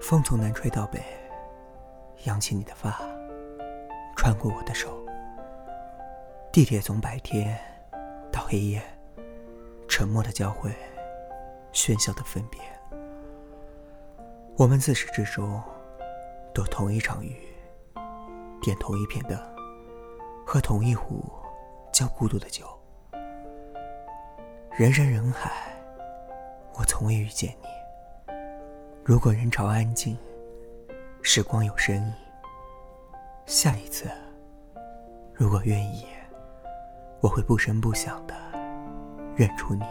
风从南吹到北，扬起你的发，穿过我的手。地铁从白天到黑夜，沉默的交汇，喧嚣的分别。我们自始至终都同一场雨，点同一片灯，喝同一壶叫孤独的酒。人山人海，我从未遇见你。如果人潮安静，时光有声音，下一次，如果愿意，我会不声不响的认出你。